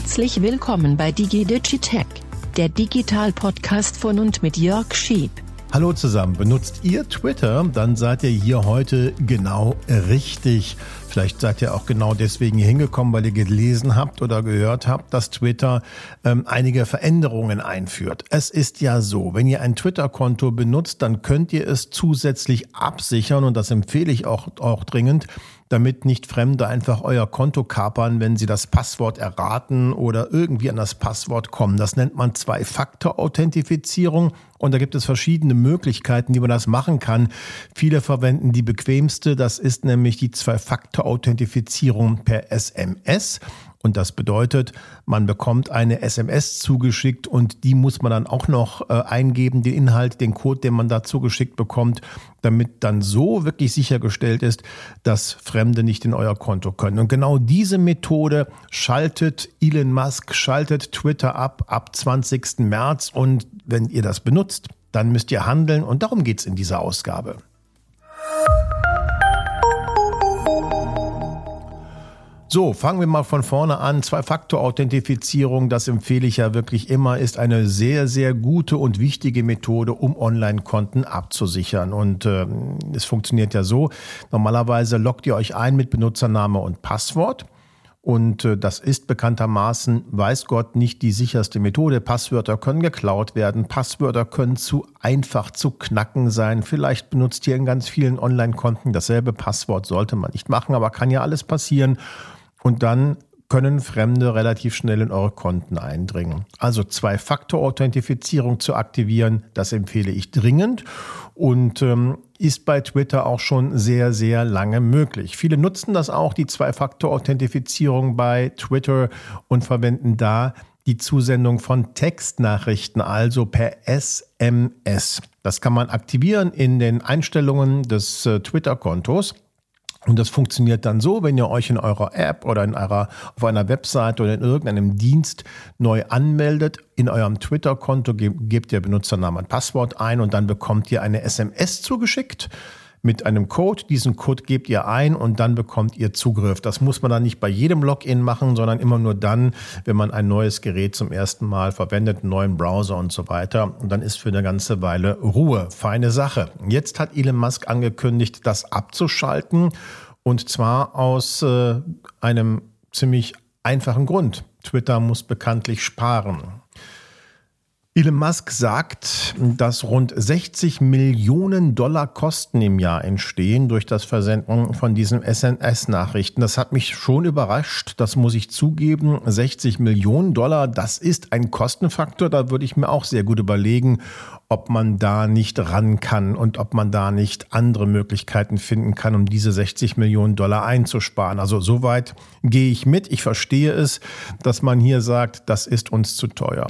Herzlich willkommen bei DigiDigitech, der Digital-Podcast von und mit Jörg Schieb. Hallo zusammen, benutzt ihr Twitter, dann seid ihr hier heute genau richtig. Vielleicht seid ihr auch genau deswegen hier hingekommen, weil ihr gelesen habt oder gehört habt, dass Twitter ähm, einige Veränderungen einführt. Es ist ja so, wenn ihr ein Twitter-Konto benutzt, dann könnt ihr es zusätzlich absichern und das empfehle ich auch, auch dringend damit nicht Fremde einfach euer Konto kapern, wenn sie das Passwort erraten oder irgendwie an das Passwort kommen. Das nennt man Zwei-Faktor-Authentifizierung und da gibt es verschiedene Möglichkeiten, wie man das machen kann. Viele verwenden die bequemste, das ist nämlich die Zwei-Faktor-Authentifizierung per SMS. Und das bedeutet, man bekommt eine SMS zugeschickt und die muss man dann auch noch äh, eingeben, den Inhalt, den Code, den man da zugeschickt bekommt, damit dann so wirklich sichergestellt ist, dass Fremde nicht in euer Konto können. Und genau diese Methode schaltet Elon Musk, schaltet Twitter ab ab 20. März. Und wenn ihr das benutzt, dann müsst ihr handeln. Und darum geht's in dieser Ausgabe. So, fangen wir mal von vorne an. Zwei-Faktor-Authentifizierung, das empfehle ich ja wirklich immer, ist eine sehr, sehr gute und wichtige Methode, um Online-Konten abzusichern. Und äh, es funktioniert ja so. Normalerweise loggt ihr euch ein mit Benutzername und Passwort. Und äh, das ist bekanntermaßen, weiß Gott, nicht die sicherste Methode. Passwörter können geklaut werden, Passwörter können zu einfach zu knacken sein. Vielleicht benutzt ihr in ganz vielen Online-Konten dasselbe Passwort, sollte man nicht machen, aber kann ja alles passieren und dann können Fremde relativ schnell in eure Konten eindringen. Also Zwei-Faktor-Authentifizierung zu aktivieren, das empfehle ich dringend und ähm, ist bei Twitter auch schon sehr, sehr lange möglich. Viele nutzen das auch, die Zwei-Faktor-Authentifizierung bei Twitter und verwenden da die Zusendung von Textnachrichten, also per SMS. Das kann man aktivieren in den Einstellungen des äh, Twitter-Kontos. Und das funktioniert dann so, wenn ihr euch in eurer App oder in eurer, auf einer Website oder in irgendeinem Dienst neu anmeldet, in eurem Twitter-Konto gebt ihr Benutzernamen und Passwort ein und dann bekommt ihr eine SMS zugeschickt mit einem Code. Diesen Code gebt ihr ein und dann bekommt ihr Zugriff. Das muss man dann nicht bei jedem Login machen, sondern immer nur dann, wenn man ein neues Gerät zum ersten Mal verwendet, einen neuen Browser und so weiter. Und dann ist für eine ganze Weile Ruhe. Feine Sache. Jetzt hat Elon Musk angekündigt, das abzuschalten. Und zwar aus äh, einem ziemlich einfachen Grund. Twitter muss bekanntlich sparen. Elon Musk sagt, dass rund 60 Millionen Dollar Kosten im Jahr entstehen durch das Versenden von diesen SNS-Nachrichten. Das hat mich schon überrascht, das muss ich zugeben. 60 Millionen Dollar, das ist ein Kostenfaktor. Da würde ich mir auch sehr gut überlegen, ob man da nicht ran kann und ob man da nicht andere Möglichkeiten finden kann, um diese 60 Millionen Dollar einzusparen. Also soweit gehe ich mit. Ich verstehe es, dass man hier sagt, das ist uns zu teuer.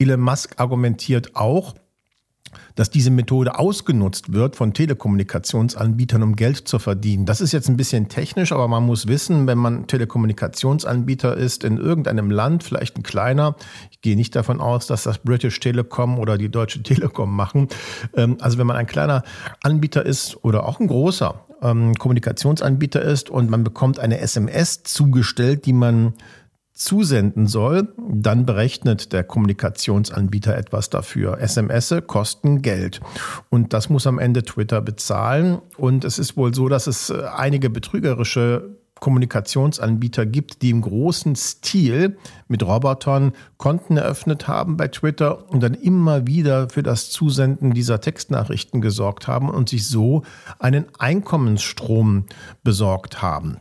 Elon Musk argumentiert auch, dass diese Methode ausgenutzt wird von Telekommunikationsanbietern, um Geld zu verdienen. Das ist jetzt ein bisschen technisch, aber man muss wissen, wenn man Telekommunikationsanbieter ist in irgendeinem Land, vielleicht ein kleiner, ich gehe nicht davon aus, dass das British Telecom oder die Deutsche Telekom machen. Ähm, also wenn man ein kleiner Anbieter ist oder auch ein großer ähm, Kommunikationsanbieter ist und man bekommt eine SMS zugestellt, die man zusenden soll, dann berechnet der Kommunikationsanbieter etwas dafür. SMS kosten Geld und das muss am Ende Twitter bezahlen. Und es ist wohl so, dass es äh, einige betrügerische Kommunikationsanbieter gibt, die im großen Stil mit Robotern Konten eröffnet haben bei Twitter und dann immer wieder für das Zusenden dieser Textnachrichten gesorgt haben und sich so einen Einkommensstrom besorgt haben.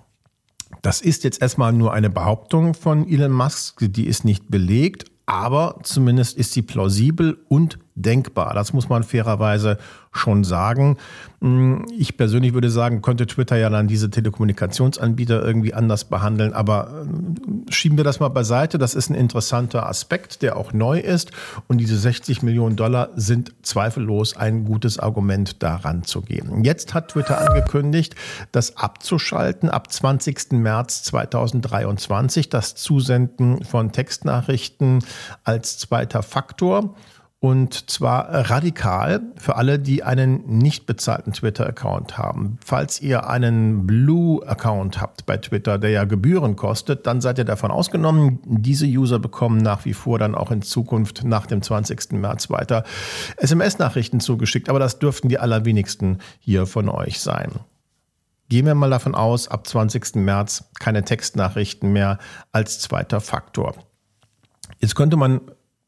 Das ist jetzt erstmal nur eine Behauptung von Elon Musk, die ist nicht belegt, aber zumindest ist sie plausibel und denkbar. Das muss man fairerweise schon sagen. Hm, ich persönlich würde sagen, könnte Twitter ja dann diese Telekommunikationsanbieter irgendwie anders behandeln. Aber äh, schieben wir das mal beiseite. Das ist ein interessanter Aspekt, der auch neu ist. Und diese 60 Millionen Dollar sind zweifellos ein gutes Argument, daran zu gehen. Jetzt hat Twitter angekündigt, das abzuschalten ab 20. März 2023, das Zusenden von Textnachrichten als zweiter Faktor. Und zwar radikal für alle, die einen nicht bezahlten Twitter-Account haben. Falls ihr einen Blue-Account habt bei Twitter, der ja Gebühren kostet, dann seid ihr davon ausgenommen. Diese User bekommen nach wie vor dann auch in Zukunft nach dem 20. März weiter SMS-Nachrichten zugeschickt. Aber das dürften die allerwenigsten hier von euch sein. Gehen wir mal davon aus, ab 20. März keine Textnachrichten mehr als zweiter Faktor. Jetzt könnte man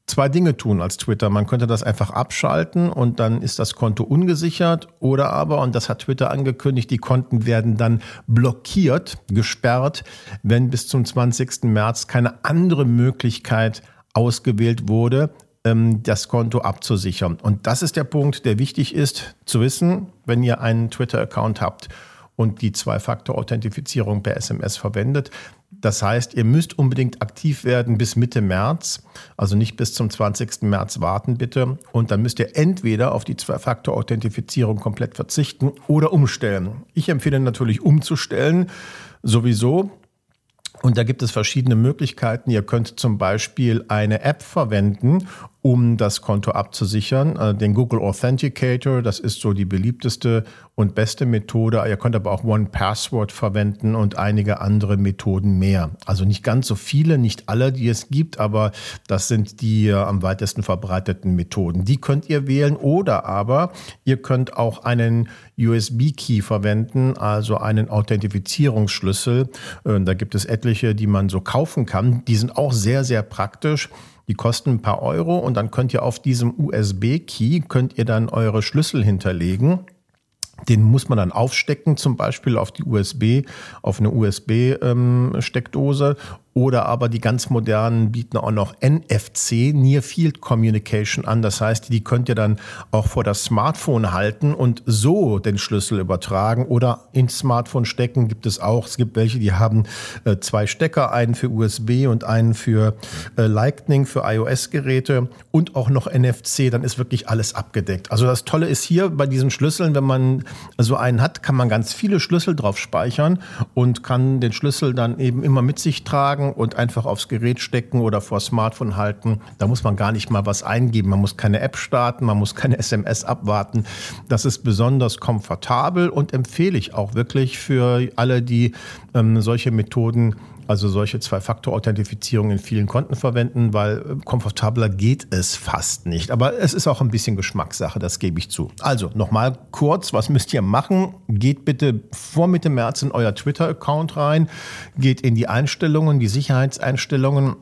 zwei Dinge tun als Twitter. Man könnte das einfach abschalten und dann ist das Konto ungesichert oder aber, und das hat Twitter angekündigt, die Konten werden dann blockiert, gesperrt, wenn bis zum 20. März keine andere Möglichkeit ausgewählt wurde, ähm, das Konto abzusichern. Und das ist der Punkt, der wichtig ist zu wissen, wenn ihr einen Twitter-Account habt und die Zwei-Faktor-Authentifizierung per SMS verwendet, das heißt, ihr müsst unbedingt aktiv werden bis Mitte März, also nicht bis zum 20. März warten bitte. Und dann müsst ihr entweder auf die Zwei-Faktor-Authentifizierung komplett verzichten oder umstellen. Ich empfehle natürlich umzustellen, sowieso. Und da gibt es verschiedene Möglichkeiten. Ihr könnt zum Beispiel eine App verwenden, um das Konto abzusichern. Äh, den Google Authenticator, das ist so die beliebteste und beste Methode. Ihr könnt aber auch One Password verwenden und einige andere Methoden mehr. Also nicht ganz so viele, nicht alle, die es gibt, aber das sind die äh, am weitesten verbreiteten Methoden. Die könnt ihr wählen oder aber ihr könnt auch einen USB-Key verwenden, also einen Authentifizierungsschlüssel. Äh, da gibt es etliche, die man so kaufen kann. Die sind auch sehr, sehr praktisch. Die kosten ein paar Euro und dann könnt ihr auf diesem USB-Key könnt ihr dann eure Schlüssel hinterlegen. Den muss man dann aufstecken, zum Beispiel auf die USB, auf eine USB-Steckdose ähm, oder aber die ganz modernen bieten auch noch NFC, Near Field Communication an. Das heißt, die könnt ihr dann auch vor das Smartphone halten und so den Schlüssel übertragen oder ins Smartphone stecken. Gibt es auch. Es gibt welche, die haben äh, zwei Stecker, einen für USB und einen für äh, Lightning, für iOS-Geräte und auch noch NFC. Dann ist wirklich alles abgedeckt. Also das Tolle ist hier bei diesen Schlüsseln, wenn man so einen hat, kann man ganz viele Schlüssel drauf speichern und kann den Schlüssel dann eben immer mit sich tragen eintragen und einfach aufs Gerät stecken oder vor Smartphone halten. Da muss man gar nicht mal was eingeben. Man muss keine App starten, man muss keine SMS abwarten. Das ist besonders komfortabel und empfehle ich auch wirklich für alle, die ähm, solche Methoden also solche Zwei-Faktor-Authentifizierung in vielen Konten verwenden, weil äh, komfortabler geht es fast nicht. Aber es ist auch ein bisschen Geschmackssache, das gebe ich zu. Also nochmal kurz, was müsst ihr machen? Geht bitte vor Mitte März in euer Twitter-Account rein, geht in die Einstellungen, die Sicherheitseinstellungen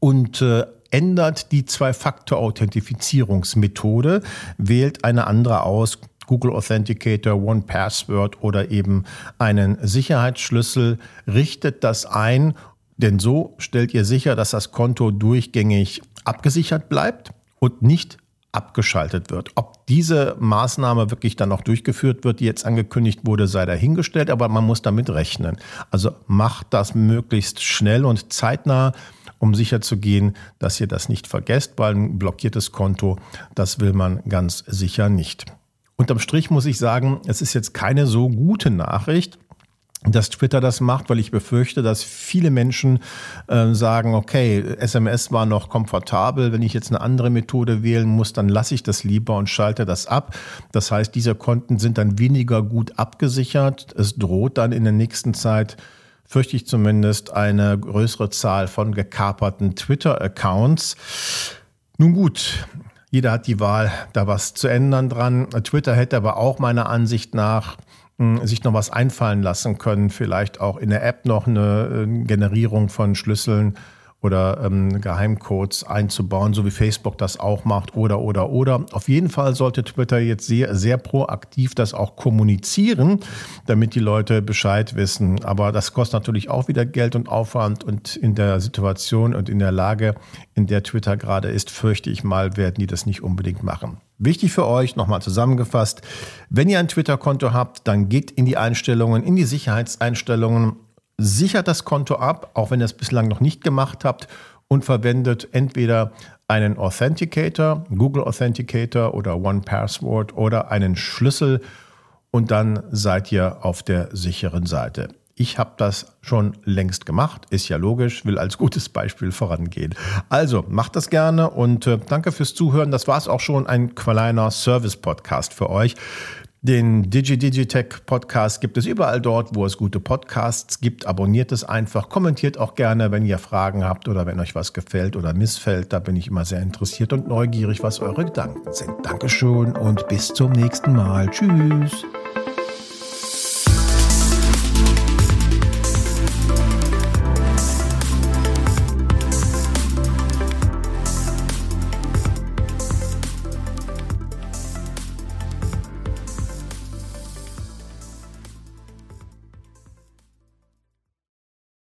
und äh, ändert die Zwei-Faktor-Authentifizierungsmethode, wählt eine andere aus, Google Authenticator, One Password oder eben einen Sicherheitsschlüssel, richtet das ein, denn so stellt ihr sicher, dass das Konto durchgängig abgesichert bleibt und nicht abgeschaltet wird. Ob diese Maßnahme wirklich dann noch durchgeführt wird, die jetzt angekündigt wurde, sei dahingestellt, aber man muss damit rechnen. Also macht das möglichst schnell und zeitnah, um sicherzugehen, dass ihr das nicht vergesst, weil ein blockiertes Konto, das will man ganz sicher nicht. Unterm Strich muss ich sagen, es ist jetzt keine so gute Nachricht, dass Twitter das macht, weil ich befürchte, dass viele Menschen äh, sagen, okay, SMS war noch komfortabel, wenn ich jetzt eine andere Methode wählen muss, dann lasse ich das lieber und schalte das ab. Das heißt, diese Konten sind dann weniger gut abgesichert. Es droht dann in der nächsten Zeit fürchte ich zumindest, eine größere Zahl von gekaperten Twitter-Accounts. Nun gut, jeder hat die Wahl, da was zu ändern dran. Twitter hätte aber auch meiner Ansicht nach hm, sich noch was einfallen lassen können, vielleicht auch in der App noch eine äh, Generierung von Schlüsseln oder ähm, Geheimcodes einzubauen, so wie Facebook das auch macht oder oder oder. Auf jeden Fall sollte Twitter jetzt sehr, sehr proaktiv das auch kommunizieren, damit die Leute Bescheid wissen. Aber das kostet natürlich auch wieder Geld und Aufwand und in der Situation und in der Lage, in der Twitter gerade ist, fürchte ich mal, werden die das nicht unbedingt machen. Wichtig für euch, nochmal zusammengefasst, wenn ihr ein Twitter-Konto habt, dann geht in die Einstellungen, in die Sicherheitseinstellungen sichert das Konto ab, auch wenn ihr es bislang noch nicht gemacht habt und verwendet entweder einen Authenticator, Google Authenticator oder One Password oder einen Schlüssel und dann seid ihr auf der sicheren Seite. Ich habe das schon längst gemacht, ist ja logisch, will als gutes Beispiel vorangehen. Also macht das gerne und äh, danke fürs Zuhören. Das war es auch schon, ein kleiner Service-Podcast für euch. Den DigiDigitech Podcast gibt es überall dort, wo es gute Podcasts gibt. Abonniert es einfach, kommentiert auch gerne, wenn ihr Fragen habt oder wenn euch was gefällt oder missfällt. Da bin ich immer sehr interessiert und neugierig, was eure Gedanken sind. Dankeschön und bis zum nächsten Mal. Tschüss.